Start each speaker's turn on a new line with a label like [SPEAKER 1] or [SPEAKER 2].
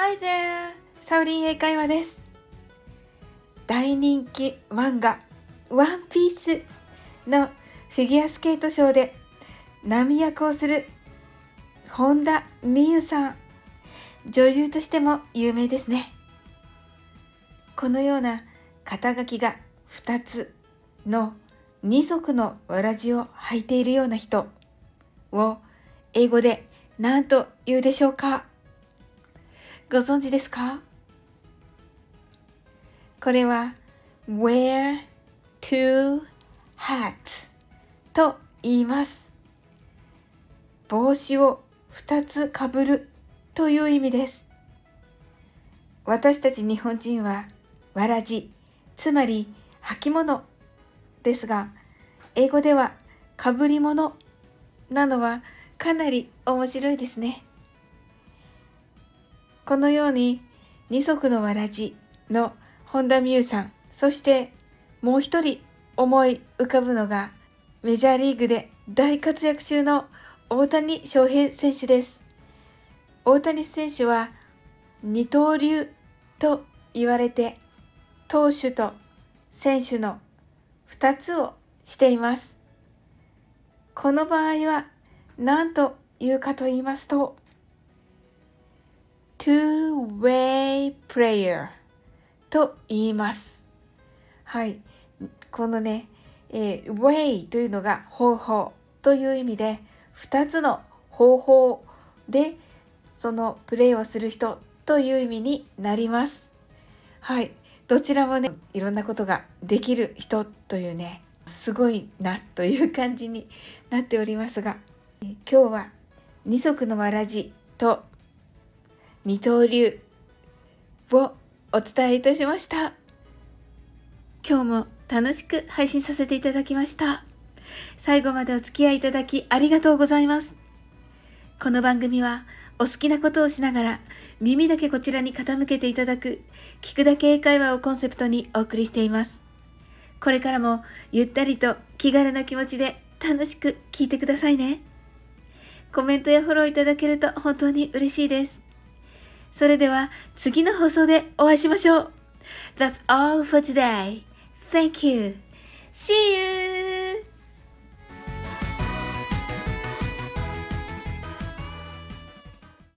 [SPEAKER 1] Hi there! サウリン英会話です。大人気漫画ワンピースのフィギュアスケートショーで波役をする本田美優さん。女優としても有名ですね。このような肩書きが2つの二足のわらじを履いているような人を英語で何と言うでしょうか？ご存知ですか？これは wear two hats と言います。帽子を2つかぶるという意味です。私たち日本人はわらじつまり履物ですが英語ではかぶり物なのはかなり面白いですね。このように二足のわらじの本田美優さんそしてもう一人思い浮かぶのがメジャーリーグで大活躍中の大谷翔平選手です。大谷選手は二刀流と言われて投手と選手の2つをしています。この場合は何と言うかと言いますと two-way prayer と言います。はい。このね、えー、way というのが方法という意味で2つの方法でそのプレイをする人という意味になります。はい。どちらもねいろんなことができる人というねすごいなという感じになっておりますが今日は二足のわらじと二刀流をお伝えいたしました今日も楽しく配信させていただきました最後までお付き合いいただきありがとうございますこの番組はお好きなことをしながら耳だけこちらに傾けていただく聞くだけ英会話をコンセプトにお送りしていますこれからもゆったりと気軽な気持ちで楽しく聞いてくださいね。コメントやフォローいただけると本当に嬉しいです。それでは次の放送でお会いしましょう。That's all for today. Thank you. See you!